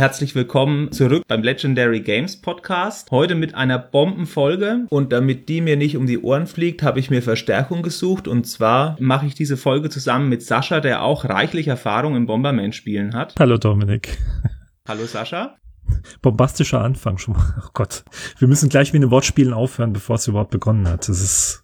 Herzlich willkommen zurück beim Legendary Games Podcast. Heute mit einer Bombenfolge und damit die mir nicht um die Ohren fliegt, habe ich mir Verstärkung gesucht und zwar mache ich diese Folge zusammen mit Sascha, der auch reichlich Erfahrung im Bomberman-Spielen hat. Hallo Dominik. Hallo Sascha. Bombastischer Anfang schon mal. Oh Gott. Wir müssen gleich mit den Wortspielen aufhören, bevor es überhaupt begonnen hat. Das ist.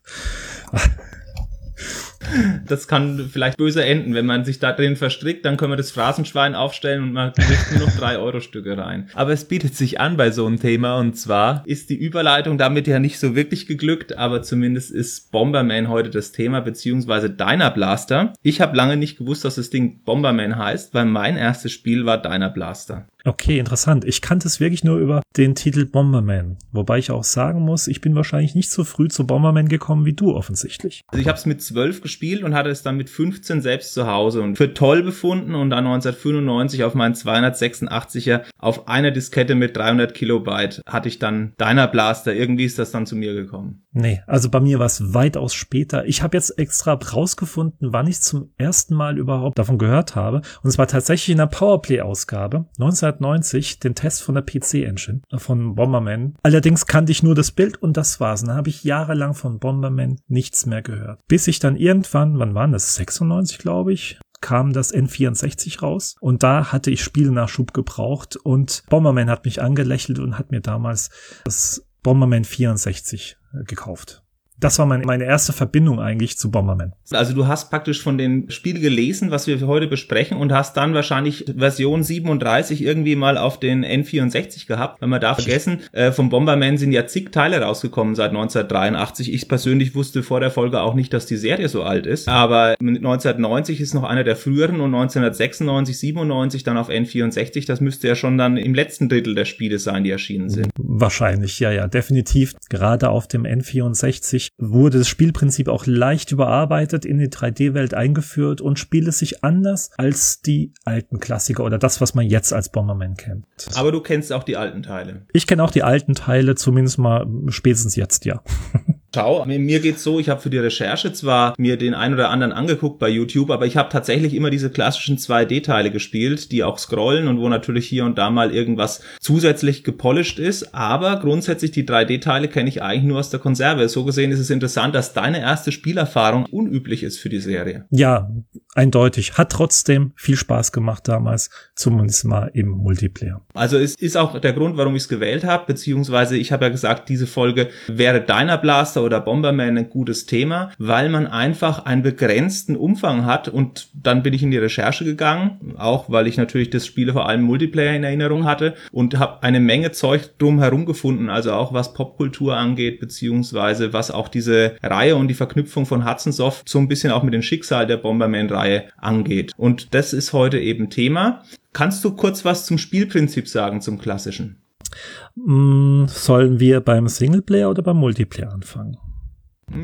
Das kann vielleicht böse enden. Wenn man sich da drin verstrickt, dann können wir das Phrasenschwein aufstellen und man kriegt nur noch drei Euro Stücke rein. Aber es bietet sich an bei so einem Thema und zwar ist die Überleitung damit ja nicht so wirklich geglückt, aber zumindest ist Bomberman heute das Thema, beziehungsweise Deiner Blaster. Ich habe lange nicht gewusst, dass das Ding Bomberman heißt, weil mein erstes Spiel war Deiner Blaster. Okay, interessant. Ich kannte es wirklich nur über den Titel Bomberman. Wobei ich auch sagen muss, ich bin wahrscheinlich nicht so früh zu Bomberman gekommen wie du offensichtlich. Also ich habe es mit zwölf gespielt und hatte es dann mit 15 selbst zu Hause und für toll befunden und dann 1995 auf meinen 286er auf einer Diskette mit 300 Kilobyte hatte ich dann Deiner Blaster. Irgendwie ist das dann zu mir gekommen. Nee, also bei mir war es weitaus später. Ich habe jetzt extra rausgefunden, wann ich zum ersten Mal überhaupt davon gehört habe. Und es war tatsächlich in der Powerplay-Ausgabe 1990, den Test von der PC-Engine von Bomberman. Allerdings kannte ich nur das Bild und das war's. Und dann habe ich jahrelang von Bomberman nichts mehr gehört. Bis ich dann irgendwann, wann waren das? 96, glaube ich, kam das N64 raus und da hatte ich Spielnachschub gebraucht und Bomberman hat mich angelächelt und hat mir damals das Bomberman 64 gekauft. Das war meine, meine erste Verbindung eigentlich zu Bomberman. Also du hast praktisch von dem Spiel gelesen, was wir heute besprechen und hast dann wahrscheinlich Version 37 irgendwie mal auf den N64 gehabt. Wenn wir da vergessen, äh, vom Bomberman sind ja zig Teile rausgekommen seit 1983. Ich persönlich wusste vor der Folge auch nicht, dass die Serie so alt ist. Aber 1990 ist noch einer der früheren und 1996, 97 dann auf N64. Das müsste ja schon dann im letzten Drittel der Spiele sein, die erschienen sind. Wahrscheinlich, ja, ja, definitiv. Gerade auf dem N64 wurde das Spielprinzip auch leicht überarbeitet, in die 3D-Welt eingeführt und spielt es sich anders als die alten Klassiker oder das, was man jetzt als Bomberman kennt. Aber du kennst auch die alten Teile. Ich kenne auch die alten Teile, zumindest mal spätestens jetzt, ja. Schau, mir geht's so, ich habe für die Recherche zwar mir den ein oder anderen angeguckt bei YouTube, aber ich habe tatsächlich immer diese klassischen 2D-Teile gespielt, die auch scrollen und wo natürlich hier und da mal irgendwas zusätzlich gepolished ist, aber grundsätzlich die 3D-Teile kenne ich eigentlich nur aus der Konserve. So gesehen ist es interessant, dass deine erste Spielerfahrung unüblich ist für die Serie. Ja, eindeutig. Hat trotzdem viel Spaß gemacht damals, zumindest mal im Multiplayer. Also es ist auch der Grund, warum ich es gewählt habe, beziehungsweise ich habe ja gesagt, diese Folge wäre deiner Blaster oder Bomberman ein gutes Thema, weil man einfach einen begrenzten Umfang hat und dann bin ich in die Recherche gegangen, auch weil ich natürlich das Spiel vor allem Multiplayer in Erinnerung hatte und habe eine Menge Zeug drum herum gefunden, also auch was Popkultur angeht, beziehungsweise was auch diese Reihe und die Verknüpfung von Hudson Soft so ein bisschen auch mit dem Schicksal der Bomberman-Reihe angeht. Und das ist heute eben Thema. Kannst du kurz was zum Spielprinzip sagen, zum klassischen? Mm, sollen wir beim Singleplayer oder beim Multiplayer anfangen?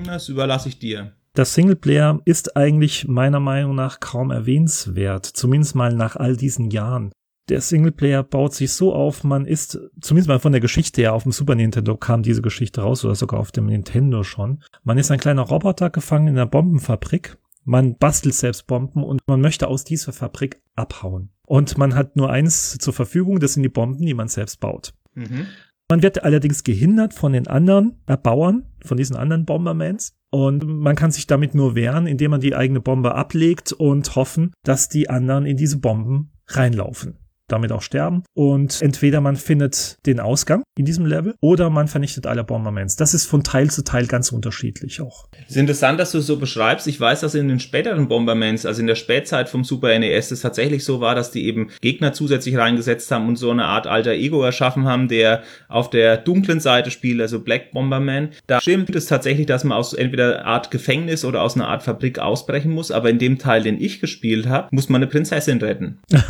Das überlasse ich dir. Das Singleplayer ist eigentlich meiner Meinung nach kaum erwähnenswert, zumindest mal nach all diesen Jahren. Der Singleplayer baut sich so auf, man ist, zumindest mal von der Geschichte her, auf dem Super Nintendo kam diese Geschichte raus oder sogar auf dem Nintendo schon. Man ist ein kleiner Roboter gefangen in einer Bombenfabrik. Man bastelt selbst Bomben und man möchte aus dieser Fabrik abhauen. Und man hat nur eins zur Verfügung, das sind die Bomben, die man selbst baut. Mhm. Man wird allerdings gehindert von den anderen Erbauern, von diesen anderen Bombermans. Und man kann sich damit nur wehren, indem man die eigene Bombe ablegt und hoffen, dass die anderen in diese Bomben reinlaufen damit auch sterben. Und entweder man findet den Ausgang in diesem Level oder man vernichtet alle Bombermans. Das ist von Teil zu Teil ganz unterschiedlich auch. Es ist interessant, dass du es so beschreibst. Ich weiß, dass in den späteren Bombermans, also in der Spätzeit vom Super NES, es tatsächlich so war, dass die eben Gegner zusätzlich reingesetzt haben und so eine Art alter Ego erschaffen haben, der auf der dunklen Seite spielt, also Black Bomberman. Da stimmt es tatsächlich, dass man aus entweder einer Art Gefängnis oder aus einer Art Fabrik ausbrechen muss, aber in dem Teil, den ich gespielt habe, muss man eine Prinzessin retten.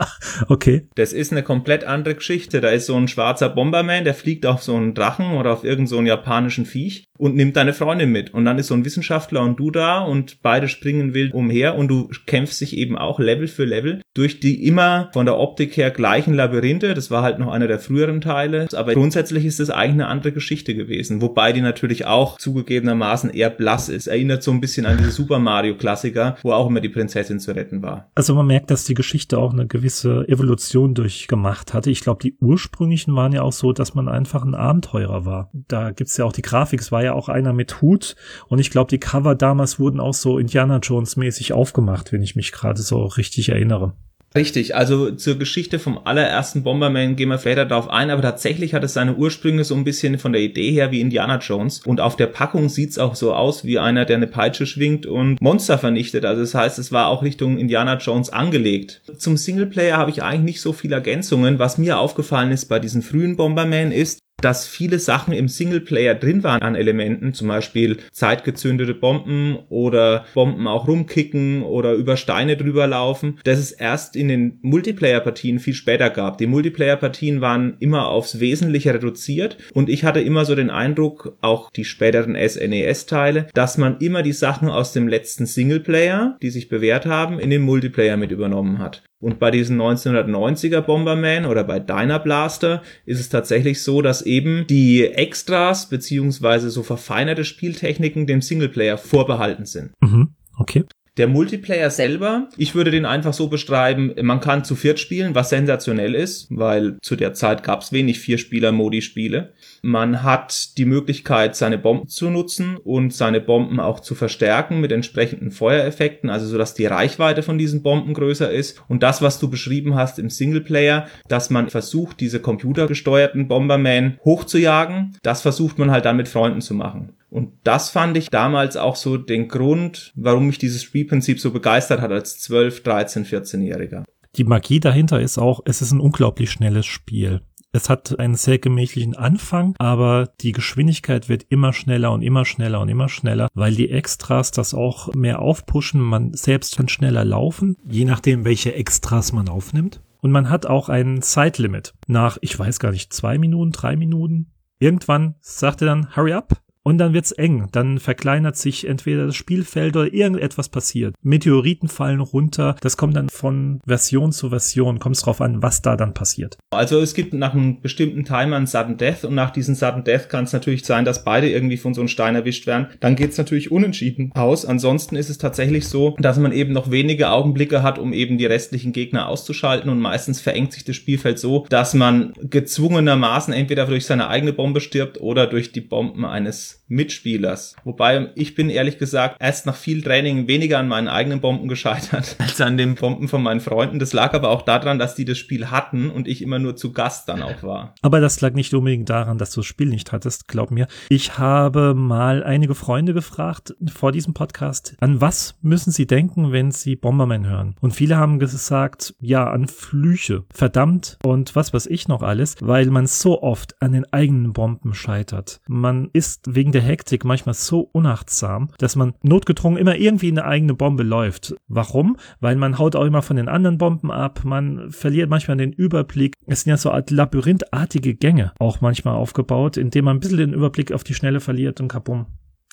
okay. Das ist eine komplett andere Geschichte. Da ist so ein schwarzer Bomberman, der fliegt auf so einen Drachen oder auf irgendeinen so japanischen Viech und nimmt deine Freundin mit. Und dann ist so ein Wissenschaftler und du da und beide springen wild umher und du kämpfst dich eben auch Level für Level durch die immer von der Optik her gleichen Labyrinthe. Das war halt noch einer der früheren Teile. Aber grundsätzlich ist das eigentlich eine andere Geschichte gewesen. Wobei die natürlich auch zugegebenermaßen eher blass ist. Erinnert so ein bisschen an diese Super Mario Klassiker, wo auch immer die Prinzessin zu retten war. Also man merkt, dass die Geschichte auch eine gewisse gewisse Evolution durchgemacht hatte. Ich glaube, die ursprünglichen waren ja auch so, dass man einfach ein Abenteurer war. Da gibt's ja auch die Grafik, es war ja auch einer mit Hut und ich glaube, die Cover damals wurden auch so Indiana Jones mäßig aufgemacht, wenn ich mich gerade so richtig erinnere. Richtig, also zur Geschichte vom allerersten Bomberman gehen wir später darauf ein, aber tatsächlich hat es seine Ursprünge so ein bisschen von der Idee her wie Indiana Jones und auf der Packung sieht's auch so aus wie einer, der eine Peitsche schwingt und Monster vernichtet. Also das heißt, es war auch Richtung Indiana Jones angelegt. Zum Singleplayer habe ich eigentlich nicht so viele Ergänzungen. Was mir aufgefallen ist bei diesen frühen Bomberman ist, dass viele Sachen im Singleplayer drin waren an Elementen, zum Beispiel zeitgezündete Bomben oder Bomben auch rumkicken oder über Steine drüber laufen, dass es erst in den Multiplayer-Partien viel später gab. Die Multiplayer-Partien waren immer aufs Wesentliche reduziert und ich hatte immer so den Eindruck, auch die späteren SNES-Teile, dass man immer die Sachen aus dem letzten Singleplayer, die sich bewährt haben, in den Multiplayer mit übernommen hat. Und bei diesen 1990er Bomberman oder bei Dyna Blaster ist es tatsächlich so, dass eben die Extras beziehungsweise so verfeinerte Spieltechniken dem Singleplayer vorbehalten sind. Mhm. Okay. Der Multiplayer selber, ich würde den einfach so beschreiben, man kann zu viert spielen, was sensationell ist, weil zu der Zeit gab es wenig Vier-Spieler-Modi-Spiele. Man hat die Möglichkeit, seine Bomben zu nutzen und seine Bomben auch zu verstärken mit entsprechenden Feuereffekten, also so dass die Reichweite von diesen Bomben größer ist. Und das, was du beschrieben hast im Singleplayer, dass man versucht, diese computergesteuerten Bomberman hochzujagen, das versucht man halt dann mit Freunden zu machen. Und das fand ich damals auch so den Grund, warum mich dieses Spielprinzip so begeistert hat als 12, 13, 14-Jähriger. Die Magie dahinter ist auch, es ist ein unglaublich schnelles Spiel. Es hat einen sehr gemächlichen Anfang, aber die Geschwindigkeit wird immer schneller und immer schneller und immer schneller, weil die Extras das auch mehr aufpushen. Man selbst kann schneller laufen, je nachdem, welche Extras man aufnimmt. Und man hat auch ein Zeitlimit. Nach, ich weiß gar nicht, zwei Minuten, drei Minuten. Irgendwann sagt er dann, hurry up, und dann wird's eng. Dann verkleinert sich entweder das Spielfeld oder irgendetwas passiert. Meteoriten fallen runter. Das kommt dann von Version zu Version. Kommt es drauf an, was da dann passiert. Also es gibt nach einem bestimmten Timer einen Sudden Death und nach diesem Sudden Death kann es natürlich sein, dass beide irgendwie von so einem Stein erwischt werden. Dann geht's natürlich unentschieden aus. Ansonsten ist es tatsächlich so, dass man eben noch wenige Augenblicke hat, um eben die restlichen Gegner auszuschalten und meistens verengt sich das Spielfeld so, dass man gezwungenermaßen entweder durch seine eigene Bombe stirbt oder durch die Bomben eines Mitspielers. Wobei ich bin ehrlich gesagt erst nach viel Training weniger an meinen eigenen Bomben gescheitert als an den Bomben von meinen Freunden. Das lag aber auch daran, dass die das Spiel hatten und ich immer nur zu Gast dann auch war. Aber das lag nicht unbedingt daran, dass du das Spiel nicht hattest, glaub mir. Ich habe mal einige Freunde gefragt vor diesem Podcast, an was müssen sie denken, wenn sie Bomberman hören? Und viele haben gesagt, ja, an Flüche, verdammt und was weiß ich noch alles, weil man so oft an den eigenen Bomben scheitert. Man ist wegen der Hektik manchmal so unachtsam, dass man notgedrungen immer irgendwie in eine eigene Bombe läuft. Warum? Weil man haut auch immer von den anderen Bomben ab, man verliert manchmal den Überblick. Es sind ja so Art labyrinthartige Gänge auch manchmal aufgebaut, indem man ein bisschen den Überblick auf die Schnelle verliert und kabum.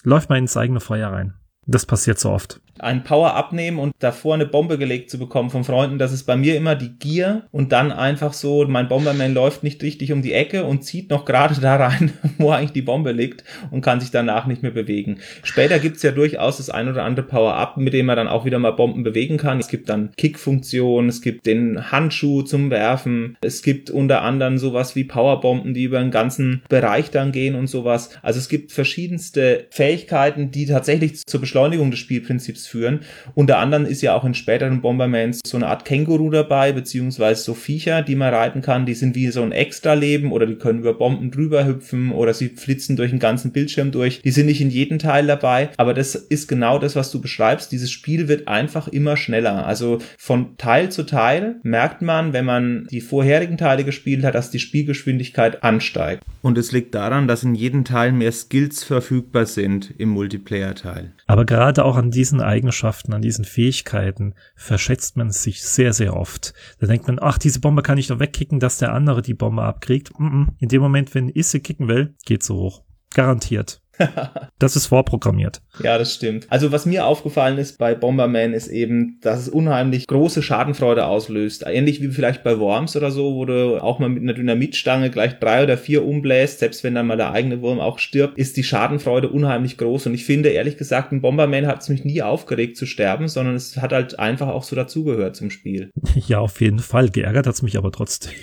Läuft man ins eigene Feuer rein. Das passiert so oft ein Power abnehmen und davor eine Bombe gelegt zu bekommen von Freunden, das ist bei mir immer die Gier und dann einfach so, mein Bomberman läuft nicht richtig um die Ecke und zieht noch gerade da rein, wo eigentlich die Bombe liegt und kann sich danach nicht mehr bewegen. Später gibt's ja durchaus das ein oder andere Power-Up, mit dem man dann auch wieder mal Bomben bewegen kann. Es gibt dann Kick-Funktion, es gibt den Handschuh zum Werfen, es gibt unter anderem sowas wie Powerbomben, die über den ganzen Bereich dann gehen und sowas. Also es gibt verschiedenste Fähigkeiten, die tatsächlich zur Beschleunigung des Spielprinzips führen. Unter anderem ist ja auch in späteren Bombermans so eine Art Känguru dabei, beziehungsweise so Viecher, die man reiten kann. Die sind wie so ein Extra-Leben oder die können über Bomben drüber hüpfen oder sie flitzen durch den ganzen Bildschirm durch. Die sind nicht in jedem Teil dabei, aber das ist genau das, was du beschreibst. Dieses Spiel wird einfach immer schneller. Also von Teil zu Teil merkt man, wenn man die vorherigen Teile gespielt hat, dass die Spielgeschwindigkeit ansteigt. Und es liegt daran, dass in jedem Teil mehr Skills verfügbar sind im Multiplayer-Teil. Aber gerade auch an diesen Eigenschaften, an diesen Fähigkeiten verschätzt man sich sehr, sehr oft. Da denkt man, ach, diese Bombe kann ich doch wegkicken, dass der andere die Bombe abkriegt. In dem Moment, wenn ich sie kicken will, geht so hoch. Garantiert. das ist vorprogrammiert. Ja, das stimmt. Also was mir aufgefallen ist bei Bomberman ist eben, dass es unheimlich große Schadenfreude auslöst. Ähnlich wie vielleicht bei Worms oder so, wo du auch mal mit einer Dynamitstange gleich drei oder vier umbläst, selbst wenn dann mal der eigene Wurm auch stirbt, ist die Schadenfreude unheimlich groß. Und ich finde, ehrlich gesagt, ein Bomberman hat es mich nie aufgeregt zu sterben, sondern es hat halt einfach auch so dazugehört zum Spiel. Ja, auf jeden Fall. Geärgert hat es mich aber trotzdem.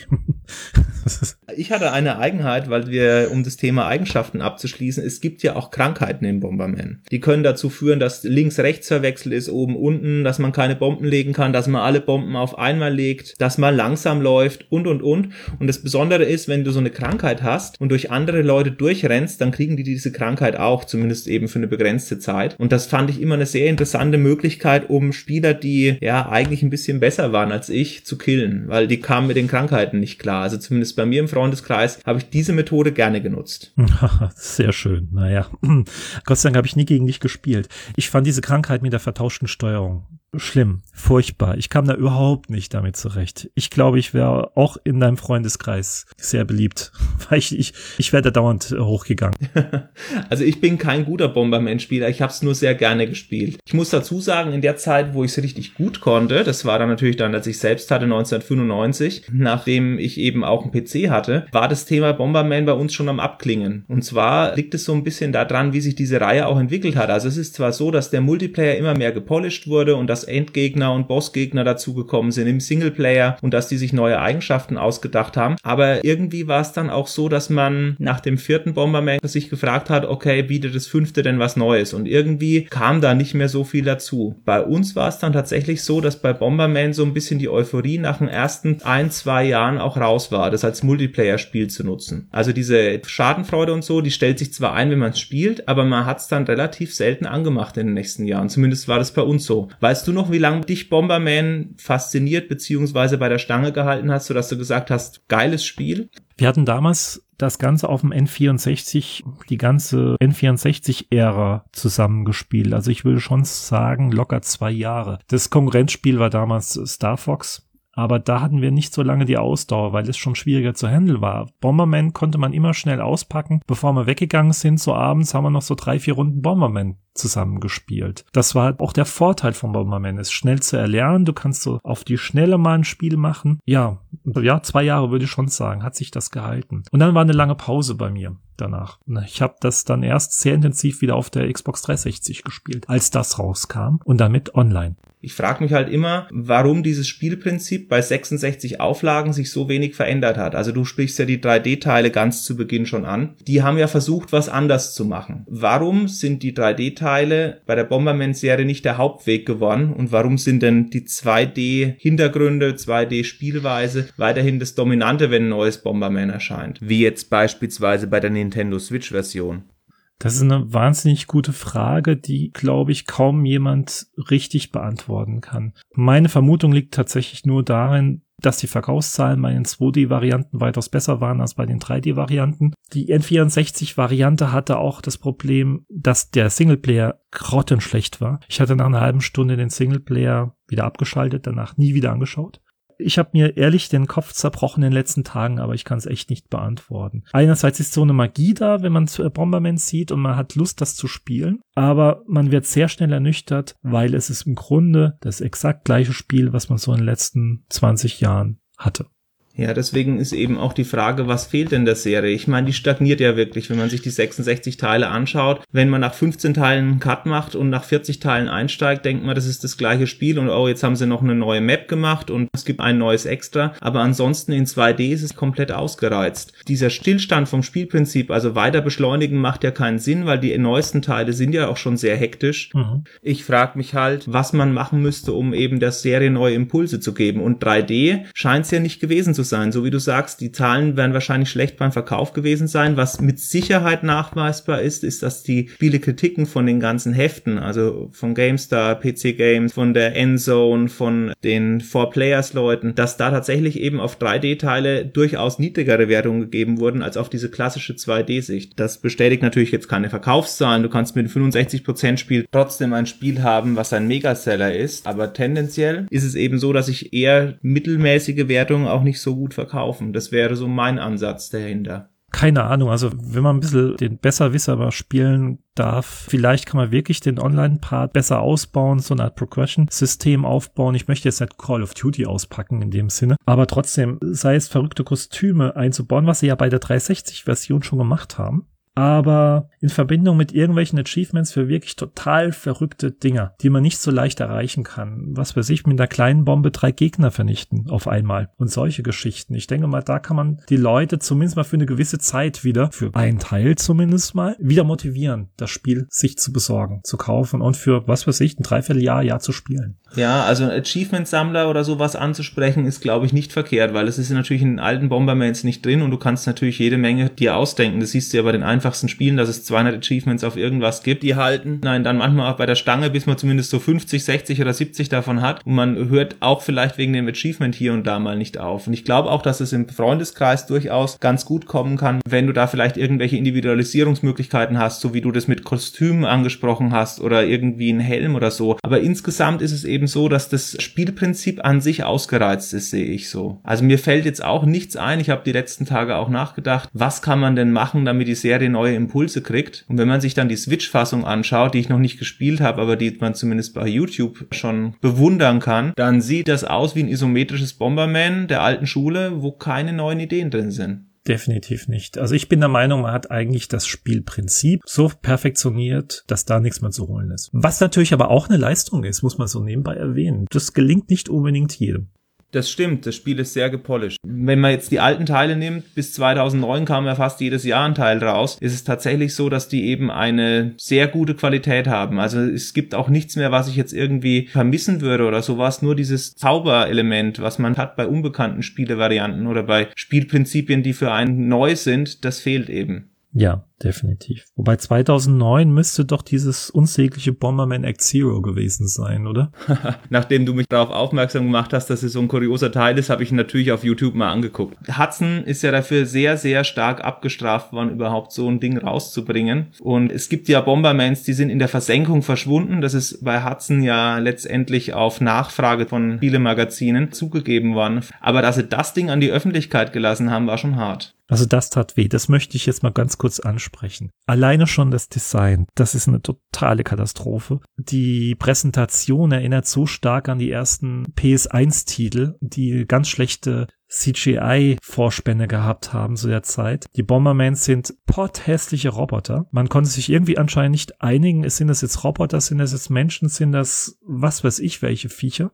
ich hatte eine Eigenheit, weil wir, um das Thema Eigenschaften abzuschließen, es gibt ja auch Krankheiten im Bomberman. Die können dazu führen, dass links-rechts verwechselt ist, oben unten, dass man keine Bomben legen kann, dass man alle Bomben auf einmal legt, dass man langsam läuft und und und. Und das Besondere ist, wenn du so eine Krankheit hast und durch andere Leute durchrennst, dann kriegen die diese Krankheit auch, zumindest eben für eine begrenzte Zeit. Und das fand ich immer eine sehr interessante Möglichkeit, um Spieler, die ja eigentlich ein bisschen besser waren als ich, zu killen, weil die kamen mit den Krankheiten nicht klar. Also zumindest bei mir im Freundeskreis habe ich diese Methode gerne genutzt. Sehr schön. Naja, Gott sei Dank habe ich nie gegen dich gespielt. Ich fand diese Krankheit mit der vertauschten Steuerung schlimm, furchtbar. Ich kam da überhaupt nicht damit zurecht. Ich glaube, ich wäre auch in deinem Freundeskreis sehr beliebt, weil ich, ich, ich wäre da dauernd hochgegangen. also ich bin kein guter Bomberman-Spieler, ich habe es nur sehr gerne gespielt. Ich muss dazu sagen, in der Zeit, wo ich es richtig gut konnte, das war dann natürlich dann, als ich selbst hatte, 1995, nachdem ich eben auch einen PC hatte, war das Thema Bomberman bei uns schon am Abklingen. Und zwar liegt es so ein bisschen daran, wie sich diese Reihe auch entwickelt hat. Also es ist zwar so, dass der Multiplayer immer mehr gepolished wurde und dass Endgegner und Bossgegner dazugekommen sind im Singleplayer und dass die sich neue Eigenschaften ausgedacht haben. Aber irgendwie war es dann auch so, dass man nach dem vierten Bomberman sich gefragt hat, okay, bietet das fünfte denn was Neues? Und irgendwie kam da nicht mehr so viel dazu. Bei uns war es dann tatsächlich so, dass bei Bomberman so ein bisschen die Euphorie nach den ersten ein, zwei Jahren auch raus war, das als Multiplayer-Spiel zu nutzen. Also diese Schadenfreude und so, die stellt sich zwar ein, wenn man es spielt, aber man hat es dann relativ selten angemacht in den nächsten Jahren. Zumindest war das bei uns so. Weißt du noch, wie lange dich Bomberman fasziniert beziehungsweise bei der Stange gehalten hast, sodass du gesagt hast, geiles Spiel? Wir hatten damals das Ganze auf dem N64, die ganze N64-Ära zusammengespielt. Also ich würde schon sagen, locker zwei Jahre. Das Konkurrenzspiel war damals Star Fox. Aber da hatten wir nicht so lange die Ausdauer, weil es schon schwieriger zu handeln war. Bomberman konnte man immer schnell auspacken. Bevor wir weggegangen sind, so abends haben wir noch so drei, vier Runden Bomberman zusammengespielt. Das war auch der Vorteil von Bomberman, ist schnell zu erlernen. Du kannst so auf die Schnelle mal ein Spiel machen. Ja, ja, zwei Jahre würde ich schon sagen, hat sich das gehalten. Und dann war eine lange Pause bei mir danach. Ich habe das dann erst sehr intensiv wieder auf der Xbox 360 gespielt, als das rauskam und damit online. Ich frage mich halt immer, warum dieses Spielprinzip bei 66 Auflagen sich so wenig verändert hat. Also du sprichst ja die 3D-Teile ganz zu Beginn schon an. Die haben ja versucht, was anders zu machen. Warum sind die 3D-Teile bei der Bomberman-Serie nicht der Hauptweg geworden? Und warum sind denn die 2D-Hintergründe, 2D-Spielweise weiterhin das Dominante, wenn ein neues Bomberman erscheint? Wie jetzt beispielsweise bei der Nintendo Switch-Version. Das ist eine wahnsinnig gute Frage, die, glaube ich, kaum jemand richtig beantworten kann. Meine Vermutung liegt tatsächlich nur darin, dass die Verkaufszahlen bei den 2D-Varianten weitaus besser waren als bei den 3D-Varianten. Die N64-Variante hatte auch das Problem, dass der Singleplayer grottenschlecht war. Ich hatte nach einer halben Stunde den Singleplayer wieder abgeschaltet, danach nie wieder angeschaut ich habe mir ehrlich den Kopf zerbrochen in den letzten Tagen, aber ich kann es echt nicht beantworten. Einerseits ist so eine Magie da, wenn man Bomberman sieht und man hat Lust, das zu spielen, aber man wird sehr schnell ernüchtert, weil es ist im Grunde das exakt gleiche Spiel, was man so in den letzten 20 Jahren hatte. Ja, deswegen ist eben auch die Frage, was fehlt denn der Serie? Ich meine, die stagniert ja wirklich, wenn man sich die 66 Teile anschaut. Wenn man nach 15 Teilen einen Cut macht und nach 40 Teilen einsteigt, denkt man, das ist das gleiche Spiel und oh, jetzt haben sie noch eine neue Map gemacht und es gibt ein neues Extra. Aber ansonsten in 2D ist es komplett ausgereizt. Dieser Stillstand vom Spielprinzip, also weiter beschleunigen, macht ja keinen Sinn, weil die neuesten Teile sind ja auch schon sehr hektisch. Mhm. Ich frage mich halt, was man machen müsste, um eben der Serie neue Impulse zu geben. Und 3D scheint es ja nicht gewesen zu sein. So wie du sagst, die Zahlen werden wahrscheinlich schlecht beim Verkauf gewesen sein. Was mit Sicherheit nachweisbar ist, ist, dass die viele Kritiken von den ganzen Heften, also von GameStar, PC Games, von der Endzone, von den Four Players Leuten, dass da tatsächlich eben auf 3D-Teile durchaus niedrigere Wertungen gegeben wurden als auf diese klassische 2D-Sicht. Das bestätigt natürlich jetzt keine Verkaufszahlen. Du kannst mit einem 65% Spiel trotzdem ein Spiel haben, was ein Megaseller ist. Aber tendenziell ist es eben so, dass ich eher mittelmäßige Wertungen auch nicht so gut verkaufen. Das wäre so mein Ansatz dahinter keine Ahnung, also wenn man ein bisschen den Besserwisser mal spielen darf, vielleicht kann man wirklich den Online-Part besser ausbauen, so eine Art Progression-System aufbauen. Ich möchte jetzt nicht Call of Duty auspacken in dem Sinne, aber trotzdem, sei es verrückte Kostüme einzubauen, was sie ja bei der 360-Version schon gemacht haben aber in Verbindung mit irgendwelchen Achievements für wirklich total verrückte Dinger, die man nicht so leicht erreichen kann. Was weiß ich, mit einer kleinen Bombe drei Gegner vernichten auf einmal und solche Geschichten. Ich denke mal, da kann man die Leute zumindest mal für eine gewisse Zeit wieder, für einen Teil zumindest mal, wieder motivieren, das Spiel sich zu besorgen, zu kaufen und für, was weiß ich, ein Dreivierteljahr, Jahr zu spielen. Ja, also ein Achievement-Sammler oder sowas anzusprechen, ist, glaube ich, nicht verkehrt, weil es ist natürlich in alten Bombermans nicht drin und du kannst natürlich jede Menge dir ausdenken. Das siehst du ja bei den einfachsten Spielen, dass es 200 Achievements auf irgendwas gibt, die halten. Nein, dann manchmal auch bei der Stange, bis man zumindest so 50, 60 oder 70 davon hat. Und man hört auch vielleicht wegen dem Achievement hier und da mal nicht auf. Und ich glaube auch, dass es im Freundeskreis durchaus ganz gut kommen kann, wenn du da vielleicht irgendwelche Individualisierungsmöglichkeiten hast, so wie du das mit Kostümen angesprochen hast oder irgendwie ein Helm oder so. Aber insgesamt ist es eben eben so, dass das Spielprinzip an sich ausgereizt ist, sehe ich so. Also mir fällt jetzt auch nichts ein. Ich habe die letzten Tage auch nachgedacht, was kann man denn machen, damit die Serie neue Impulse kriegt. Und wenn man sich dann die Switch-Fassung anschaut, die ich noch nicht gespielt habe, aber die man zumindest bei YouTube schon bewundern kann, dann sieht das aus wie ein isometrisches Bomberman der alten Schule, wo keine neuen Ideen drin sind. Definitiv nicht. Also ich bin der Meinung, man hat eigentlich das Spielprinzip so perfektioniert, dass da nichts mehr zu holen ist. Was natürlich aber auch eine Leistung ist, muss man so nebenbei erwähnen. Das gelingt nicht unbedingt jedem. Das stimmt, das Spiel ist sehr gepolished. Wenn man jetzt die alten Teile nimmt, bis 2009 kam ja fast jedes Jahr ein Teil raus, ist es tatsächlich so, dass die eben eine sehr gute Qualität haben. Also es gibt auch nichts mehr, was ich jetzt irgendwie vermissen würde oder sowas. Nur dieses Zauberelement, was man hat bei unbekannten Spielevarianten oder bei Spielprinzipien, die für einen neu sind, das fehlt eben. Ja, definitiv. Wobei 2009 müsste doch dieses unsägliche Bomberman Act Zero gewesen sein, oder? Nachdem du mich darauf aufmerksam gemacht hast, dass es so ein kurioser Teil ist, habe ich natürlich auf YouTube mal angeguckt. Hudson ist ja dafür sehr, sehr stark abgestraft worden, überhaupt so ein Ding rauszubringen. Und es gibt ja Bombermans, die sind in der Versenkung verschwunden. Das ist bei Hudson ja letztendlich auf Nachfrage von viele Magazinen zugegeben worden. Aber dass sie das Ding an die Öffentlichkeit gelassen haben, war schon hart. Also das tat weh. Das möchte ich jetzt mal ganz kurz ansprechen. Alleine schon das Design, das ist eine totale Katastrophe. Die Präsentation erinnert so stark an die ersten PS1-Titel, die ganz schlechte CGI-Vorspänne gehabt haben zu der Zeit. Die Bombermans sind potthässliche Roboter. Man konnte sich irgendwie anscheinend nicht einigen, sind das jetzt Roboter, sind das jetzt Menschen, sind das was weiß ich welche Viecher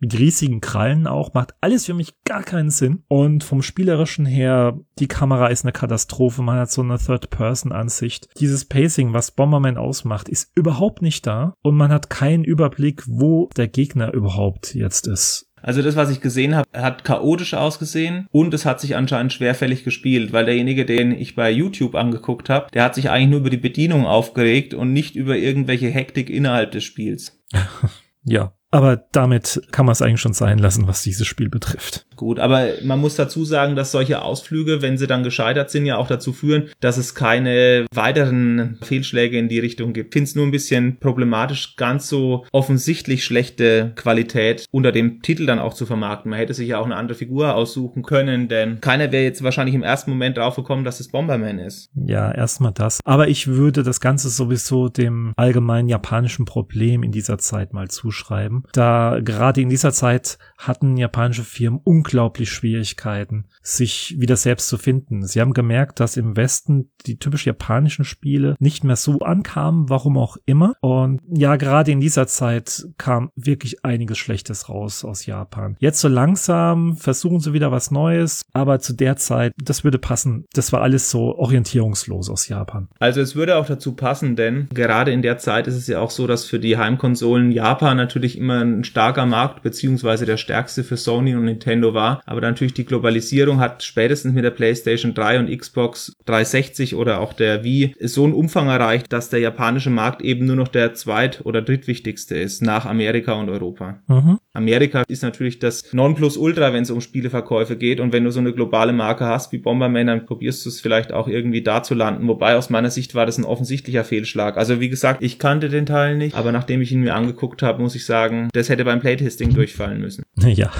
mit riesigen Krallen auch, macht alles für mich gar keinen Sinn. Und vom spielerischen her, die Kamera ist eine Katastrophe, man hat so eine Third-Person-Ansicht. Dieses Pacing, was Bomberman ausmacht, ist überhaupt nicht da und man hat keinen Überblick, wo der Gegner überhaupt jetzt ist. Also das, was ich gesehen habe, hat chaotisch ausgesehen und es hat sich anscheinend schwerfällig gespielt, weil derjenige, den ich bei YouTube angeguckt habe, der hat sich eigentlich nur über die Bedienung aufgeregt und nicht über irgendwelche Hektik innerhalb des Spiels. ja, aber damit kann man es eigentlich schon sein lassen, was dieses Spiel betrifft. Gut, aber man muss dazu sagen, dass solche Ausflüge, wenn sie dann gescheitert sind, ja auch dazu führen, dass es keine weiteren Fehlschläge in die Richtung gibt. Ich finde es nur ein bisschen problematisch, ganz so offensichtlich schlechte Qualität unter dem Titel dann auch zu vermarkten. Man hätte sich ja auch eine andere Figur aussuchen können, denn keiner wäre jetzt wahrscheinlich im ersten Moment drauf gekommen, dass es Bomberman ist. Ja, erstmal das. Aber ich würde das Ganze sowieso dem allgemeinen japanischen Problem in dieser Zeit mal zuschreiben da gerade in dieser Zeit hatten japanische Firmen unglaublich Schwierigkeiten, sich wieder selbst zu finden. Sie haben gemerkt, dass im Westen die typisch japanischen Spiele nicht mehr so ankamen, warum auch immer. Und ja, gerade in dieser Zeit kam wirklich einiges Schlechtes raus aus Japan. Jetzt so langsam versuchen sie wieder was Neues, aber zu der Zeit, das würde passen. Das war alles so orientierungslos aus Japan. Also es würde auch dazu passen, denn gerade in der Zeit ist es ja auch so, dass für die Heimkonsolen Japan natürlich immer immer ein starker Markt, beziehungsweise der stärkste für Sony und Nintendo war. Aber natürlich die Globalisierung hat spätestens mit der PlayStation 3 und Xbox 360 oder auch der Wii so einen Umfang erreicht, dass der japanische Markt eben nur noch der zweit- oder drittwichtigste ist nach Amerika und Europa. Mhm. Amerika ist natürlich das Nonplusultra, wenn es um Spieleverkäufe geht. Und wenn du so eine globale Marke hast wie Bomberman, dann probierst du es vielleicht auch irgendwie da zu landen. Wobei aus meiner Sicht war das ein offensichtlicher Fehlschlag. Also wie gesagt, ich kannte den Teil nicht, aber nachdem ich ihn mir angeguckt habe, muss ich sagen, das hätte beim Playtesting durchfallen müssen. Ja.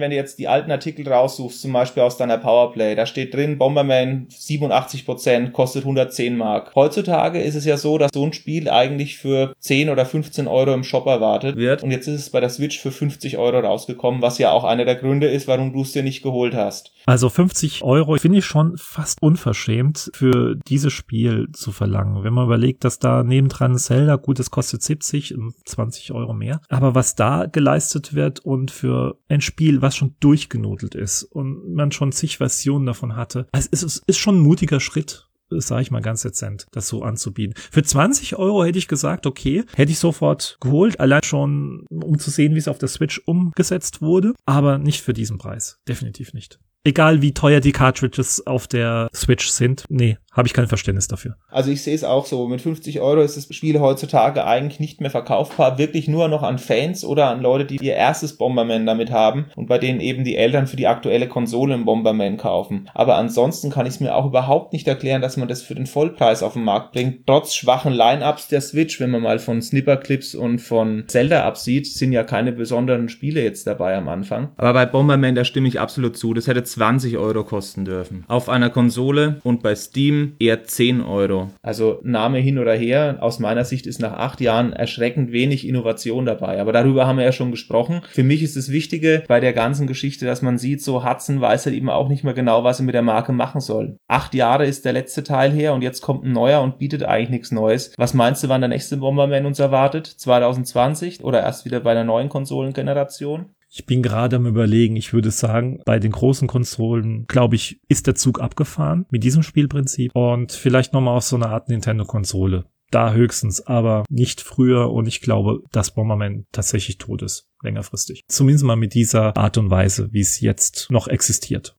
Wenn du jetzt die alten Artikel raussuchst, zum Beispiel aus deiner Powerplay, da steht drin, Bomberman 87%, kostet 110 Mark. Heutzutage ist es ja so, dass so ein Spiel eigentlich für 10 oder 15 Euro im Shop erwartet wird. Und jetzt ist es bei der Switch für 50 Euro rausgekommen, was ja auch einer der Gründe ist, warum du es dir nicht geholt hast. Also 50 Euro finde ich schon fast unverschämt für dieses Spiel zu verlangen. Wenn man überlegt, dass da nebendran Zelda, gut, es kostet 70, 20 Euro mehr. Aber was da geleistet wird und für ein Spiel, was schon durchgenudelt ist und man schon zig Versionen davon hatte, also es ist, ist schon ein mutiger Schritt sage ich mal ganz dezent, das so anzubieten. Für 20 Euro hätte ich gesagt, okay, hätte ich sofort geholt, allein schon, um zu sehen, wie es auf der Switch umgesetzt wurde, aber nicht für diesen Preis. Definitiv nicht. Egal wie teuer die Cartridges auf der Switch sind. Nee, habe ich kein Verständnis dafür. Also ich sehe es auch so. Mit 50 Euro ist das Spiel heutzutage eigentlich nicht mehr verkaufbar. Wirklich nur noch an Fans oder an Leute, die ihr erstes Bomberman damit haben und bei denen eben die Eltern für die aktuelle Konsole ein Bomberman kaufen. Aber ansonsten kann ich es mir auch überhaupt nicht erklären, dass man das für den Vollpreis auf den Markt bringt. Trotz schwachen Line-Ups der Switch, wenn man mal von Snipperclips und von Zelda absieht, sind ja keine besonderen Spiele jetzt dabei am Anfang. Aber bei Bomberman, da stimme ich absolut zu. Das hätte 20 Euro kosten dürfen. Auf einer Konsole und bei Steam eher 10 Euro. Also Name hin oder her, aus meiner Sicht ist nach acht Jahren erschreckend wenig Innovation dabei. Aber darüber haben wir ja schon gesprochen. Für mich ist das Wichtige bei der ganzen Geschichte, dass man sieht, so Hudson weiß halt eben auch nicht mehr genau, was er mit der Marke machen soll. Acht Jahre ist der letzte Teil her und jetzt kommt ein neuer und bietet eigentlich nichts Neues. Was meinst du, wann der nächste Bomberman uns erwartet? 2020 oder erst wieder bei einer neuen Konsolengeneration? Ich bin gerade am überlegen, ich würde sagen, bei den großen Konsolen, glaube ich, ist der Zug abgefahren mit diesem Spielprinzip und vielleicht nochmal auf so eine Art Nintendo-Konsole. Da höchstens, aber nicht früher und ich glaube, dass Bomberman tatsächlich tot ist, längerfristig. Zumindest mal mit dieser Art und Weise, wie es jetzt noch existiert.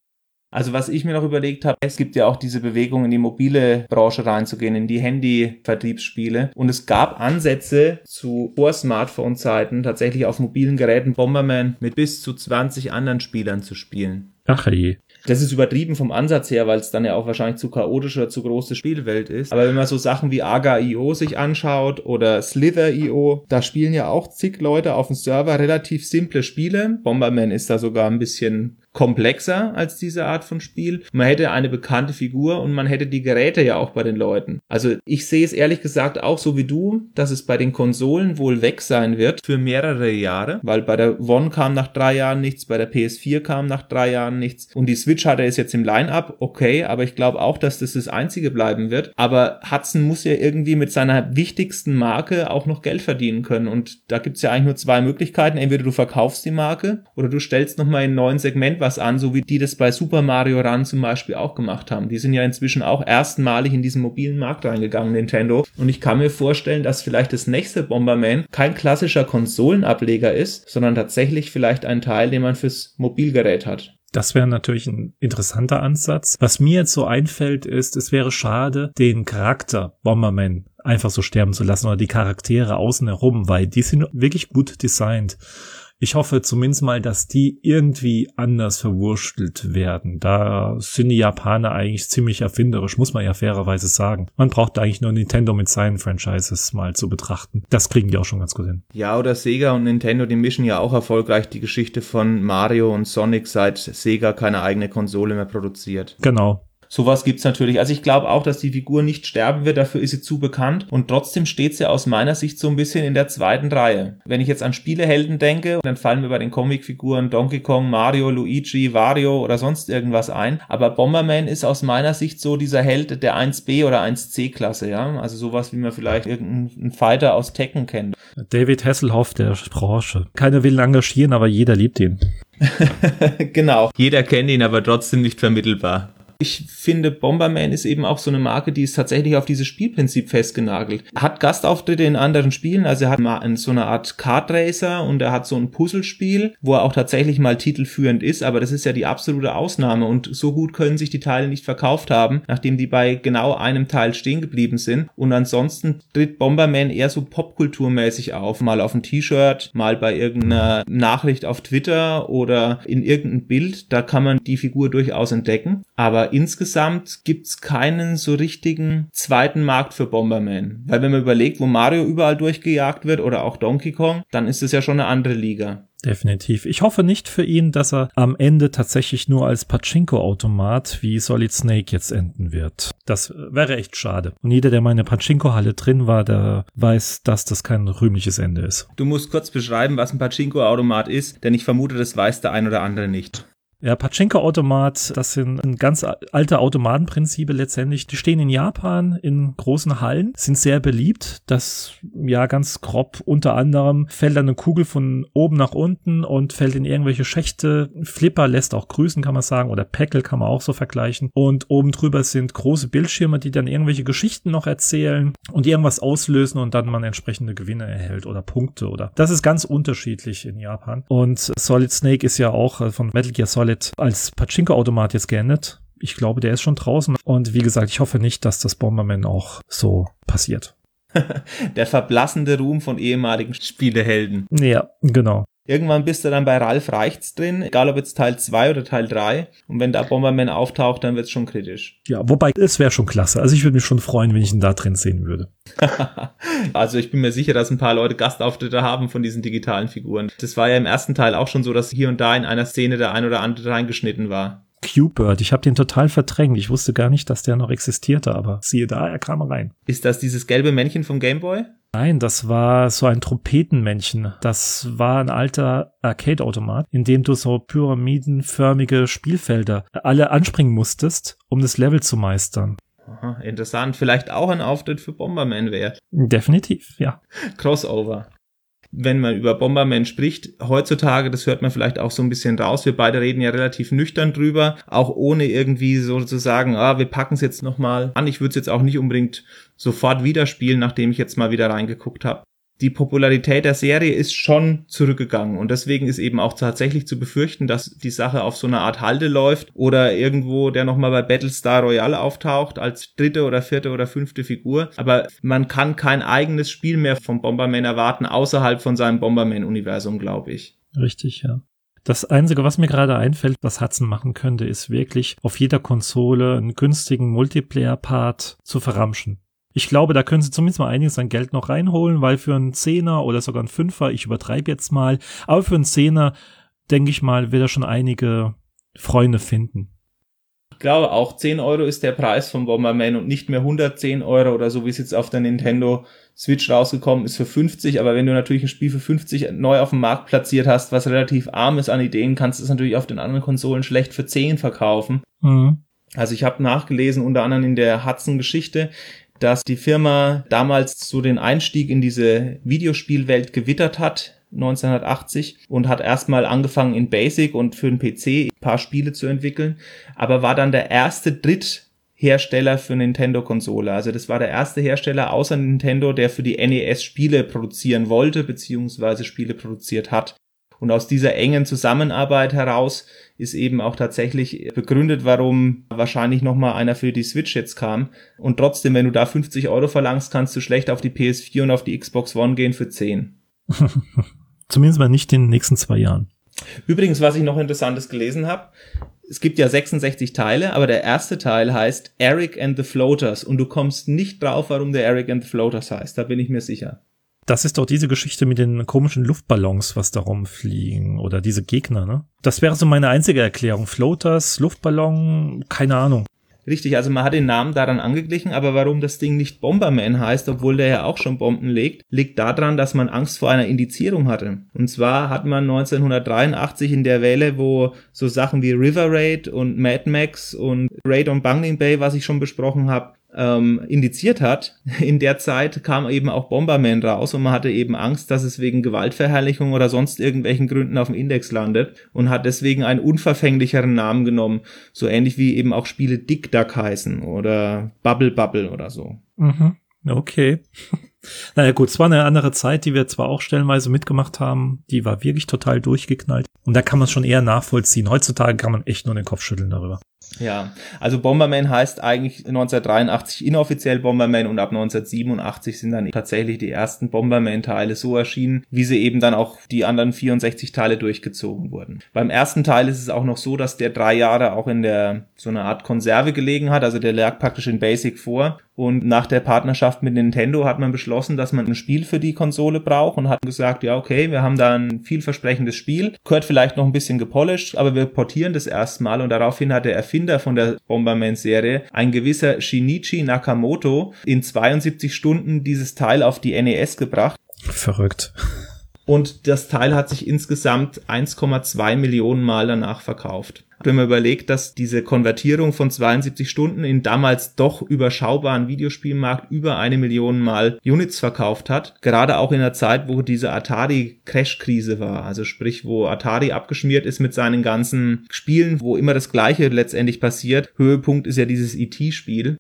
Also was ich mir noch überlegt habe, es gibt ja auch diese Bewegung in die mobile Branche reinzugehen, in die Handy-Vertriebsspiele. Und es gab Ansätze zu Vor-Smartphone-Zeiten tatsächlich auf mobilen Geräten Bomberman mit bis zu 20 anderen Spielern zu spielen. Ach je. Das ist übertrieben vom Ansatz her, weil es dann ja auch wahrscheinlich zu chaotisch oder zu große Spielwelt ist. Aber wenn man so Sachen wie Aga.io sich anschaut oder Slither.io, da spielen ja auch zig Leute auf dem Server relativ simple Spiele. Bomberman ist da sogar ein bisschen komplexer als diese Art von Spiel. Man hätte eine bekannte Figur und man hätte die Geräte ja auch bei den Leuten. Also ich sehe es ehrlich gesagt auch so wie du, dass es bei den Konsolen wohl weg sein wird für mehrere Jahre, weil bei der One kam nach drei Jahren nichts, bei der PS4 kam nach drei Jahren nichts und die Switch hatte es jetzt im Line-Up, okay, aber ich glaube auch, dass das das einzige bleiben wird. Aber Hudson muss ja irgendwie mit seiner wichtigsten Marke auch noch Geld verdienen können und da gibt's ja eigentlich nur zwei Möglichkeiten. Entweder du verkaufst die Marke oder du stellst nochmal in neuen Segment was an, so wie die das bei Super Mario Run zum Beispiel auch gemacht haben. Die sind ja inzwischen auch erstmalig in diesen mobilen Markt reingegangen, Nintendo. Und ich kann mir vorstellen, dass vielleicht das nächste Bomberman kein klassischer Konsolenableger ist, sondern tatsächlich vielleicht ein Teil, den man fürs Mobilgerät hat. Das wäre natürlich ein interessanter Ansatz. Was mir jetzt so einfällt, ist, es wäre schade, den Charakter Bomberman einfach so sterben zu lassen oder die Charaktere außen herum, weil die sind wirklich gut designt. Ich hoffe zumindest mal, dass die irgendwie anders verwurstelt werden. Da sind die Japaner eigentlich ziemlich erfinderisch, muss man ja fairerweise sagen. Man braucht eigentlich nur Nintendo mit seinen Franchises mal zu betrachten. Das kriegen die auch schon ganz gut hin. Ja, oder Sega und Nintendo, die mischen ja auch erfolgreich die Geschichte von Mario und Sonic, seit Sega keine eigene Konsole mehr produziert. Genau. Sowas gibt's natürlich. Also ich glaube auch, dass die Figur nicht sterben wird, dafür ist sie zu bekannt und trotzdem steht sie aus meiner Sicht so ein bisschen in der zweiten Reihe. Wenn ich jetzt an Spielehelden denke, dann fallen mir bei den Comicfiguren Donkey Kong, Mario, Luigi, Wario oder sonst irgendwas ein. Aber Bomberman ist aus meiner Sicht so dieser Held der 1B oder 1C-Klasse, ja. Also sowas, wie man vielleicht irgendeinen Fighter aus Tekken kennt. David Hasselhoff der Branche. Keiner will ihn engagieren, aber jeder liebt ihn. genau. Jeder kennt ihn, aber trotzdem nicht vermittelbar. Ich finde, Bomberman ist eben auch so eine Marke, die ist tatsächlich auf dieses Spielprinzip festgenagelt. Hat Gastauftritte in anderen Spielen, also er hat mal so eine Art Kart Racer und er hat so ein Puzzlespiel, wo er auch tatsächlich mal titelführend ist, aber das ist ja die absolute Ausnahme und so gut können sich die Teile nicht verkauft haben, nachdem die bei genau einem Teil stehen geblieben sind. Und ansonsten tritt Bomberman eher so popkulturmäßig auf, mal auf ein T-Shirt, mal bei irgendeiner Nachricht auf Twitter oder in irgendeinem Bild, da kann man die Figur durchaus entdecken. Aber insgesamt gibt's keinen so richtigen zweiten Markt für Bomberman. Weil wenn man überlegt, wo Mario überall durchgejagt wird oder auch Donkey Kong, dann ist es ja schon eine andere Liga. Definitiv. Ich hoffe nicht für ihn, dass er am Ende tatsächlich nur als Pachinko-Automat wie Solid Snake jetzt enden wird. Das wäre echt schade. Und jeder, der mal in der Pachinko-Halle drin war, der weiß, dass das kein rühmliches Ende ist. Du musst kurz beschreiben, was ein Pachinko-Automat ist, denn ich vermute, das weiß der ein oder andere nicht. Ja, Pachinko-Automat, das sind ganz alte Automatenprinzipe letztendlich. Die stehen in Japan in großen Hallen, sind sehr beliebt. Das, ja, ganz grob unter anderem fällt eine Kugel von oben nach unten und fällt in irgendwelche Schächte. Flipper lässt auch grüßen, kann man sagen, oder Peckel kann man auch so vergleichen. Und oben drüber sind große Bildschirme, die dann irgendwelche Geschichten noch erzählen und irgendwas auslösen und dann man entsprechende Gewinne erhält oder Punkte oder. Das ist ganz unterschiedlich in Japan. Und Solid Snake ist ja auch äh, von Metal Gear Solid Wallet als Pachinko-Automat jetzt geendet. Ich glaube, der ist schon draußen. Und wie gesagt, ich hoffe nicht, dass das Bomberman auch so passiert. der verblassende Ruhm von ehemaligen Spielehelden. Ja, genau. Irgendwann bist du dann bei Ralf Reichts drin, egal ob jetzt Teil 2 oder Teil 3. Und wenn da Bomberman auftaucht, dann wird's schon kritisch. Ja, wobei, es wäre schon klasse. Also ich würde mich schon freuen, wenn ich ihn da drin sehen würde. also ich bin mir sicher, dass ein paar Leute Gastauftritte haben von diesen digitalen Figuren. Das war ja im ersten Teil auch schon so, dass hier und da in einer Szene der ein oder andere reingeschnitten war. Q-Bird. Ich habe den total verdrängt. Ich wusste gar nicht, dass der noch existierte, aber siehe da, er kam rein. Ist das dieses gelbe Männchen vom Gameboy? Nein, das war so ein Trompetenmännchen. Das war ein alter Arcade-Automat, in dem du so pyramidenförmige Spielfelder alle anspringen musstest, um das Level zu meistern. Aha, interessant. Vielleicht auch ein Auftritt für Bomberman wäre. Definitiv, ja. Crossover wenn man über Bomberman spricht, heutzutage, das hört man vielleicht auch so ein bisschen raus, wir beide reden ja relativ nüchtern drüber, auch ohne irgendwie so zu sagen, ah, wir packen es jetzt nochmal an. Ich würde es jetzt auch nicht unbedingt sofort wieder spielen, nachdem ich jetzt mal wieder reingeguckt habe die Popularität der Serie ist schon zurückgegangen und deswegen ist eben auch tatsächlich zu befürchten, dass die Sache auf so eine Art Halde läuft oder irgendwo der nochmal bei Battlestar Royale auftaucht als dritte oder vierte oder fünfte Figur. Aber man kann kein eigenes Spiel mehr vom Bomberman erwarten außerhalb von seinem Bomberman-Universum, glaube ich. Richtig, ja. Das Einzige, was mir gerade einfällt, was Hudson machen könnte, ist wirklich auf jeder Konsole einen günstigen Multiplayer-Part zu verramschen. Ich glaube, da können sie zumindest mal einiges an Geld noch reinholen, weil für einen Zehner oder sogar einen Fünfer, ich übertreibe jetzt mal, aber für einen Zehner, denke ich mal, wird er schon einige Freunde finden. Ich glaube auch 10 Euro ist der Preis von Bomberman und nicht mehr 110 Euro oder so, wie es jetzt auf der Nintendo Switch rausgekommen ist für 50. Aber wenn du natürlich ein Spiel für 50 neu auf dem Markt platziert hast, was relativ arm ist an Ideen, kannst du es natürlich auf den anderen Konsolen schlecht für 10 verkaufen. Mhm. Also ich habe nachgelesen, unter anderem in der Hudson-Geschichte, dass die Firma damals so den Einstieg in diese Videospielwelt gewittert hat, 1980 und hat erstmal angefangen in Basic und für den PC ein paar Spiele zu entwickeln, aber war dann der erste Dritthersteller für Nintendo-Konsole. Also das war der erste Hersteller außer Nintendo, der für die NES Spiele produzieren wollte, beziehungsweise Spiele produziert hat. Und aus dieser engen Zusammenarbeit heraus ist eben auch tatsächlich begründet, warum wahrscheinlich nochmal einer für die Switch jetzt kam. Und trotzdem, wenn du da 50 Euro verlangst, kannst du schlecht auf die PS4 und auf die Xbox One gehen für 10. Zumindest mal nicht in den nächsten zwei Jahren. Übrigens, was ich noch Interessantes gelesen habe, es gibt ja 66 Teile, aber der erste Teil heißt Eric and the Floaters und du kommst nicht drauf, warum der Eric and the Floaters heißt, da bin ich mir sicher. Das ist doch diese Geschichte mit den komischen Luftballons, was da rumfliegen oder diese Gegner, ne? Das wäre so meine einzige Erklärung. Floaters, Luftballon, keine Ahnung. Richtig, also man hat den Namen daran angeglichen, aber warum das Ding nicht Bomberman heißt, obwohl der ja auch schon Bomben legt, liegt daran, dass man Angst vor einer Indizierung hatte. Und zwar hat man 1983 in der Welle, wo so Sachen wie River Raid und Mad Max und Raid on Bungling Bay, was ich schon besprochen habe, ähm, indiziert hat, in der Zeit kam eben auch Bomberman raus und man hatte eben Angst, dass es wegen Gewaltverherrlichung oder sonst irgendwelchen Gründen auf dem Index landet und hat deswegen einen unverfänglicheren Namen genommen, so ähnlich wie eben auch Spiele Dick Duck heißen oder Bubble Bubble oder so. Mhm. Okay. Naja gut, es war eine andere Zeit, die wir zwar auch stellenweise mitgemacht haben, die war wirklich total durchgeknallt. Und da kann man es schon eher nachvollziehen. Heutzutage kann man echt nur den Kopf schütteln darüber. Ja, also Bomberman heißt eigentlich 1983 inoffiziell Bomberman und ab 1987 sind dann tatsächlich die ersten Bomberman-Teile so erschienen, wie sie eben dann auch die anderen 64 Teile durchgezogen wurden. Beim ersten Teil ist es auch noch so, dass der drei Jahre auch in der so einer Art Konserve gelegen hat, also der lag praktisch in Basic vor Und nach der Partnerschaft mit Nintendo hat man beschlossen, dass man ein Spiel für die Konsole braucht und hat gesagt, ja, okay, wir haben da ein vielversprechendes Spiel, gehört vielleicht noch ein bisschen gepolished, aber wir portieren das erstmal und daraufhin hat der Erfinder von der Bomberman-Serie, ein gewisser Shinichi Nakamoto, in 72 Stunden dieses Teil auf die NES gebracht. Verrückt. Und das Teil hat sich insgesamt 1,2 Millionen Mal danach verkauft. Wenn man überlegt, dass diese Konvertierung von 72 Stunden in damals doch überschaubaren Videospielmarkt über eine Million Mal Units verkauft hat, gerade auch in der Zeit, wo diese Atari-Crash-Krise war, also sprich, wo Atari abgeschmiert ist mit seinen ganzen Spielen, wo immer das Gleiche letztendlich passiert. Höhepunkt ist ja dieses ET-Spiel.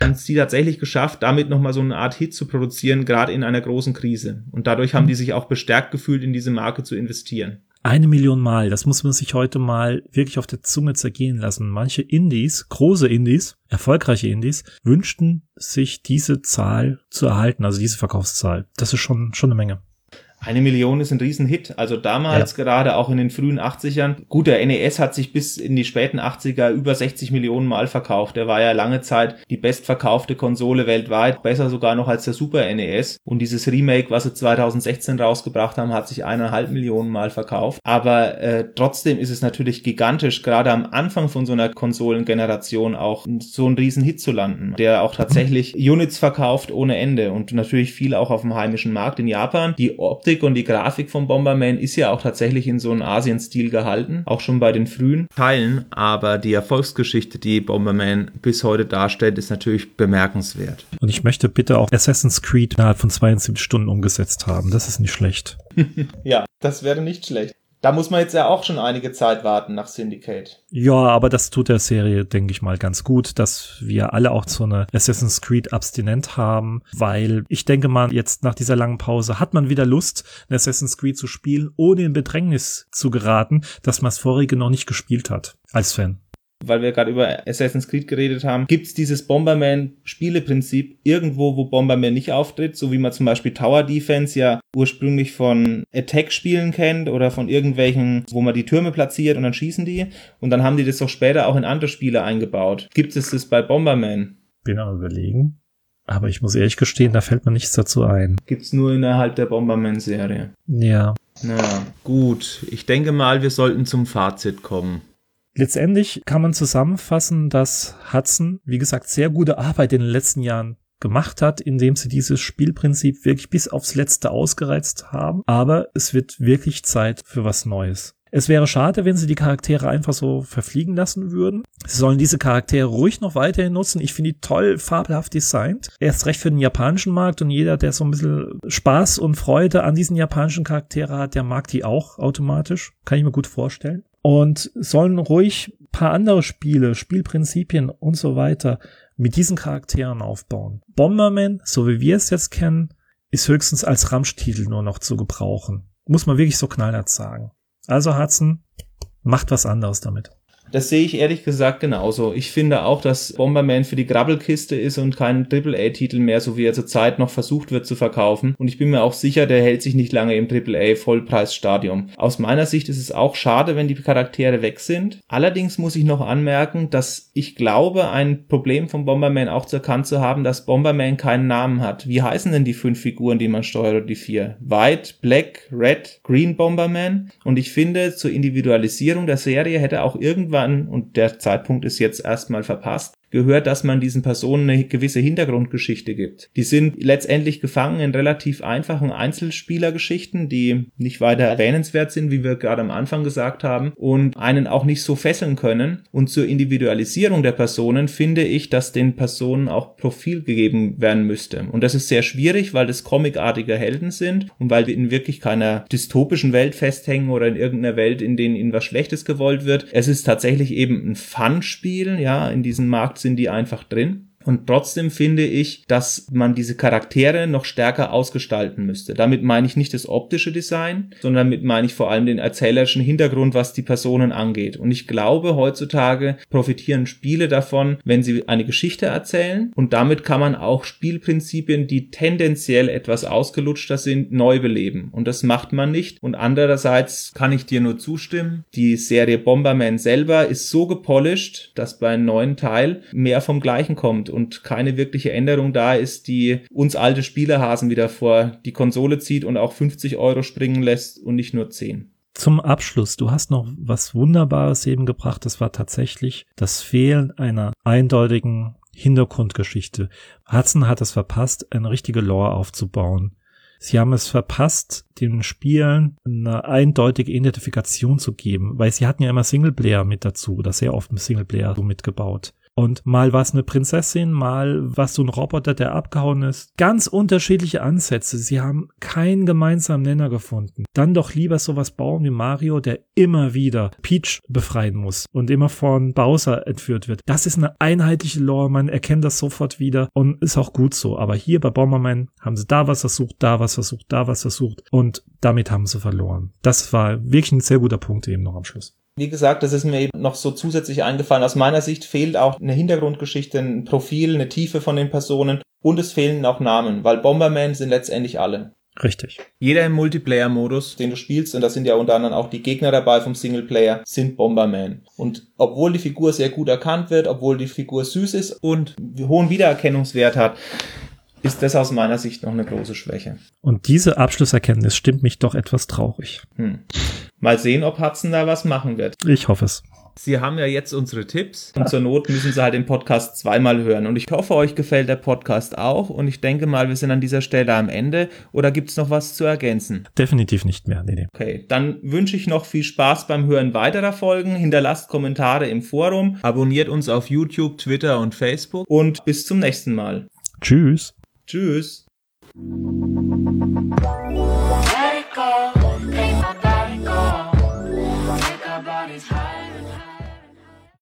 haben sie tatsächlich geschafft, damit nochmal so eine Art Hit zu produzieren, gerade in einer großen Krise. Und dadurch haben die sich auch bestärkt gefühlt, in diese Marke zu investieren. Eine Million Mal, das muss man sich heute mal wirklich auf der Zunge zergehen lassen. Manche Indies, große Indies, erfolgreiche Indies, wünschten sich diese Zahl zu erhalten, also diese Verkaufszahl. Das ist schon, schon eine Menge. Eine Million ist ein Riesenhit. Also damals, ja. gerade auch in den frühen 80ern. Gut, der NES hat sich bis in die späten 80er über 60 Millionen Mal verkauft. Der war ja lange Zeit die bestverkaufte Konsole weltweit. Besser sogar noch als der Super NES. Und dieses Remake, was sie 2016 rausgebracht haben, hat sich eineinhalb Millionen Mal verkauft. Aber äh, trotzdem ist es natürlich gigantisch, gerade am Anfang von so einer Konsolengeneration auch so einen Riesenhit zu landen, der auch tatsächlich Units verkauft ohne Ende und natürlich viel auch auf dem heimischen Markt in Japan. Die Optik Optik und die Grafik von Bomberman ist ja auch tatsächlich in so einem Asien-Stil gehalten, auch schon bei den frühen Teilen, aber die Erfolgsgeschichte, die Bomberman bis heute darstellt, ist natürlich bemerkenswert. Und ich möchte bitte auch Assassin's Creed innerhalb von 72 Stunden umgesetzt haben. Das ist nicht schlecht. ja, das wäre nicht schlecht. Da muss man jetzt ja auch schon einige Zeit warten nach Syndicate. Ja, aber das tut der Serie, denke ich mal, ganz gut, dass wir alle auch so eine Assassin's Creed abstinent haben, weil ich denke mal, jetzt nach dieser langen Pause hat man wieder Lust, ein Assassin's Creed zu spielen, ohne in Bedrängnis zu geraten, dass man das vorige noch nicht gespielt hat, als Fan weil wir gerade über Assassin's Creed geredet haben, gibt es dieses Bomberman-Spieleprinzip irgendwo, wo Bomberman nicht auftritt, so wie man zum Beispiel Tower Defense ja ursprünglich von Attack-Spielen kennt oder von irgendwelchen, wo man die Türme platziert und dann schießen die. Und dann haben die das doch später auch in andere Spiele eingebaut. Gibt es das bei Bomberman? Bin am überlegen. Aber ich muss ehrlich gestehen, da fällt mir nichts dazu ein. Gibt's nur innerhalb der Bomberman-Serie. Ja. Na, gut. Ich denke mal, wir sollten zum Fazit kommen. Letztendlich kann man zusammenfassen, dass Hudson, wie gesagt, sehr gute Arbeit in den letzten Jahren gemacht hat, indem sie dieses Spielprinzip wirklich bis aufs Letzte ausgereizt haben. Aber es wird wirklich Zeit für was Neues. Es wäre schade, wenn sie die Charaktere einfach so verfliegen lassen würden. Sie sollen diese Charaktere ruhig noch weiterhin nutzen. Ich finde die toll fabelhaft designt. Erst recht für den japanischen Markt und jeder, der so ein bisschen Spaß und Freude an diesen japanischen Charaktere hat, der mag die auch automatisch. Kann ich mir gut vorstellen und sollen ruhig paar andere Spiele, Spielprinzipien und so weiter mit diesen Charakteren aufbauen. Bomberman, so wie wir es jetzt kennen, ist höchstens als Ramschtitel nur noch zu gebrauchen. Muss man wirklich so knallhart sagen. Also Hudson, macht was anderes damit. Das sehe ich ehrlich gesagt genauso. Ich finde auch, dass Bomberman für die Grabbelkiste ist und kein AAA-Titel mehr, so wie er zurzeit noch versucht wird zu verkaufen. Und ich bin mir auch sicher, der hält sich nicht lange im AAA-Vollpreisstadium. Aus meiner Sicht ist es auch schade, wenn die Charaktere weg sind. Allerdings muss ich noch anmerken, dass ich glaube, ein Problem von Bomberman auch zu erkannt zu haben, dass Bomberman keinen Namen hat. Wie heißen denn die fünf Figuren, die man steuert, die vier? White, Black, Red, Green Bomberman. Und ich finde, zur Individualisierung der Serie hätte auch irgendwann an und der Zeitpunkt ist jetzt erstmal verpasst gehört, dass man diesen Personen eine gewisse Hintergrundgeschichte gibt. Die sind letztendlich gefangen in relativ einfachen Einzelspielergeschichten, die nicht weiter erwähnenswert sind, wie wir gerade am Anfang gesagt haben, und einen auch nicht so fesseln können. Und zur Individualisierung der Personen finde ich, dass den Personen auch Profil gegeben werden müsste. Und das ist sehr schwierig, weil das comicartige Helden sind und weil wir in wirklich keiner dystopischen Welt festhängen oder in irgendeiner Welt, in denen ihnen was Schlechtes gewollt wird. Es ist tatsächlich eben ein Fun-Spiel, ja, in diesem Markt sind die einfach drin. Und trotzdem finde ich, dass man diese Charaktere noch stärker ausgestalten müsste. Damit meine ich nicht das optische Design, sondern damit meine ich vor allem den erzählerischen Hintergrund, was die Personen angeht. Und ich glaube, heutzutage profitieren Spiele davon, wenn sie eine Geschichte erzählen. Und damit kann man auch Spielprinzipien, die tendenziell etwas ausgelutschter sind, neu beleben. Und das macht man nicht. Und andererseits kann ich dir nur zustimmen. Die Serie Bomberman selber ist so gepolished, dass bei einem neuen Teil mehr vom Gleichen kommt und keine wirkliche Änderung da ist, die uns alte Spielerhasen wieder vor die Konsole zieht und auch 50 Euro springen lässt und nicht nur 10. Zum Abschluss, du hast noch was Wunderbares eben gebracht, das war tatsächlich das Fehlen einer eindeutigen Hintergrundgeschichte. Hudson hat es verpasst, eine richtige Lore aufzubauen. Sie haben es verpasst, den Spielen eine eindeutige Identifikation zu geben, weil sie hatten ja immer Singleplayer mit dazu oder sehr oft Singleplayer so mitgebaut. Und mal war es eine Prinzessin, mal war es so ein Roboter, der abgehauen ist. Ganz unterschiedliche Ansätze. Sie haben keinen gemeinsamen Nenner gefunden. Dann doch lieber sowas bauen wie Mario, der immer wieder Peach befreien muss und immer von Bowser entführt wird. Das ist eine einheitliche Lore. Man erkennt das sofort wieder und ist auch gut so. Aber hier bei Bomberman haben sie da was versucht, da was versucht, da was versucht und damit haben sie verloren. Das war wirklich ein sehr guter Punkt eben noch am Schluss. Wie gesagt, das ist mir eben noch so zusätzlich eingefallen. Aus meiner Sicht fehlt auch eine Hintergrundgeschichte, ein Profil, eine Tiefe von den Personen und es fehlen auch Namen, weil Bomberman sind letztendlich alle. Richtig. Jeder im Multiplayer-Modus, den du spielst, und da sind ja unter anderem auch die Gegner dabei vom Singleplayer, sind Bomberman. Und obwohl die Figur sehr gut erkannt wird, obwohl die Figur süß ist und hohen Wiedererkennungswert hat, ist das aus meiner Sicht noch eine große Schwäche. Und diese Abschlusserkenntnis stimmt mich doch etwas traurig. Hm. Mal sehen, ob Hudson da was machen wird. Ich hoffe es. Sie haben ja jetzt unsere Tipps und zur Not müssen Sie halt den Podcast zweimal hören. Und ich hoffe, euch gefällt der Podcast auch. Und ich denke mal, wir sind an dieser Stelle am Ende. Oder gibt es noch was zu ergänzen? Definitiv nicht mehr. Nee, nee. Okay, dann wünsche ich noch viel Spaß beim Hören weiterer Folgen. Hinterlasst Kommentare im Forum, abonniert uns auf YouTube, Twitter und Facebook und bis zum nächsten Mal. Tschüss. Tschüss.